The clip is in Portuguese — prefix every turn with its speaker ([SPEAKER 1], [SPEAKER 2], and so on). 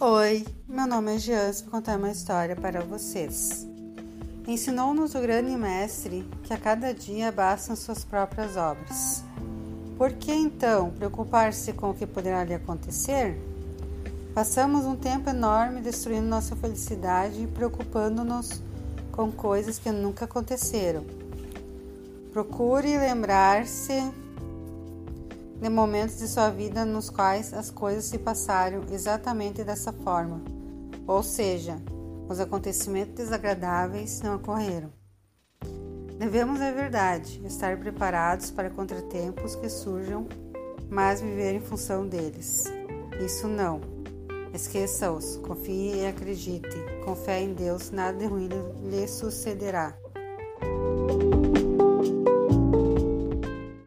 [SPEAKER 1] Oi, meu nome é Jean vou contar uma história para vocês. Ensinou-nos o grande mestre que a cada dia bastam suas próprias obras. Por que então preocupar-se com o que poderá lhe acontecer? Passamos um tempo enorme destruindo nossa felicidade e preocupando-nos com coisas que nunca aconteceram. Procure lembrar-se de momentos de sua vida nos quais as coisas se passaram exatamente dessa forma, ou seja, os acontecimentos desagradáveis não ocorreram. Devemos, é verdade, estar preparados para contratempos que surjam, mas viver em função deles. Isso não. Esqueça-os, confie e acredite. Com fé em Deus, nada de ruim lhe sucederá.